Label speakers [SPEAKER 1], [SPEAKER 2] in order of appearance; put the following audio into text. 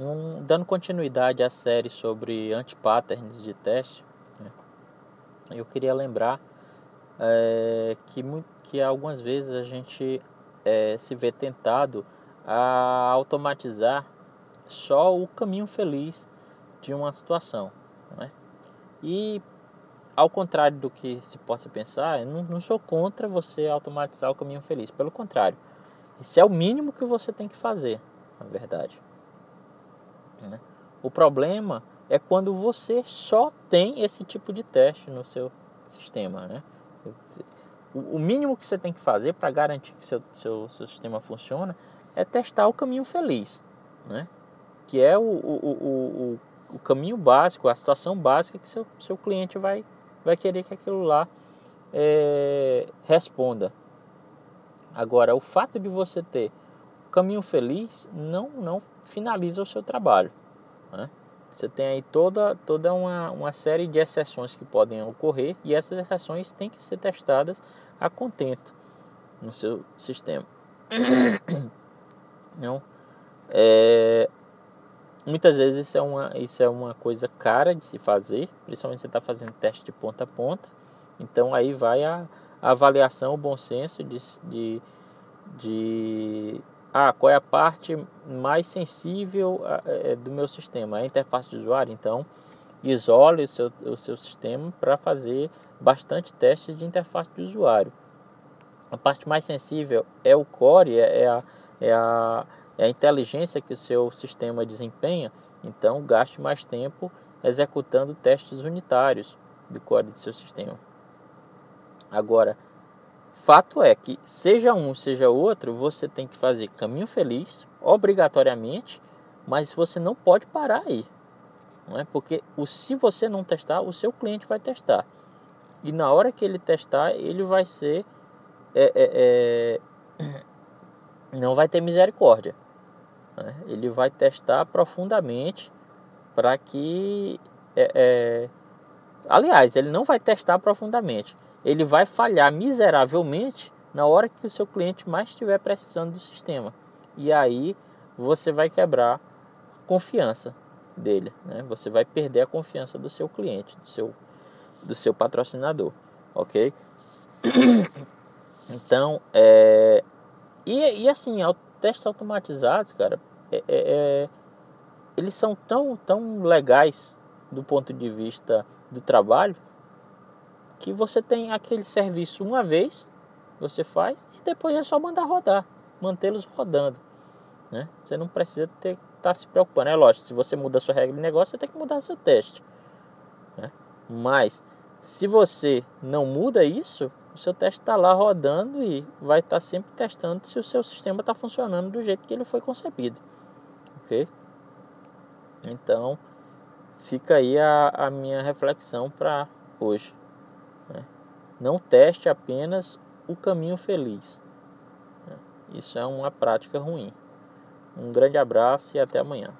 [SPEAKER 1] Um, dando continuidade à série sobre antipatterns de teste, né, eu queria lembrar é, que, que algumas vezes a gente é, se vê tentado a automatizar só o caminho feliz de uma situação. Né? E ao contrário do que se possa pensar, eu não, não sou contra você automatizar o caminho feliz. Pelo contrário, esse é o mínimo que você tem que fazer, na verdade. Né? O problema é quando você só tem esse tipo de teste no seu sistema. Né? O mínimo que você tem que fazer para garantir que seu, seu, seu sistema funciona é testar o caminho feliz, né? que é o, o, o, o, caminho básico, a situação básica que seu, seu cliente vai, vai querer que aquilo lá é, responda. Agora, o fato de você ter caminho feliz não, não finaliza o seu trabalho. Né? Você tem aí toda, toda uma, uma série de exceções que podem ocorrer e essas exceções têm que ser testadas a contento no seu sistema. Não? É, muitas vezes isso é, uma, isso é uma coisa cara de se fazer, principalmente se você está fazendo teste de ponta a ponta. Então aí vai a, a avaliação, o bom senso de, de, de ah, qual é a parte mais sensível é, do meu sistema? É a interface de usuário. Então, isole o seu, o seu sistema para fazer bastante testes de interface de usuário. A parte mais sensível é o core, é, é a, é a, é a inteligência que o seu sistema desempenha. Então, gaste mais tempo executando testes unitários do core do seu sistema. Agora, Fato é que, seja um, seja outro, você tem que fazer caminho feliz, obrigatoriamente, mas você não pode parar aí. Não é? Porque o, se você não testar, o seu cliente vai testar. E na hora que ele testar, ele vai ser. É, é, é, não vai ter misericórdia. Né? Ele vai testar profundamente para que. É, é, aliás, ele não vai testar profundamente ele vai falhar miseravelmente na hora que o seu cliente mais estiver precisando do sistema. E aí você vai quebrar a confiança dele, né? Você vai perder a confiança do seu cliente, do seu, do seu patrocinador, ok? Então, é... E, e assim, testes automatizados, cara, é, é, é, eles são tão, tão legais do ponto de vista do trabalho que você tem aquele serviço uma vez, você faz, e depois é só mandar rodar, mantê-los rodando. Né? Você não precisa estar tá se preocupando. É lógico, se você muda a sua regra de negócio, você tem que mudar seu teste. Né? Mas se você não muda isso, o seu teste está lá rodando e vai estar tá sempre testando se o seu sistema está funcionando do jeito que ele foi concebido. Ok? Então, fica aí a, a minha reflexão para hoje. Não teste apenas o caminho feliz. Né? Isso é uma prática ruim. Um grande abraço e até amanhã.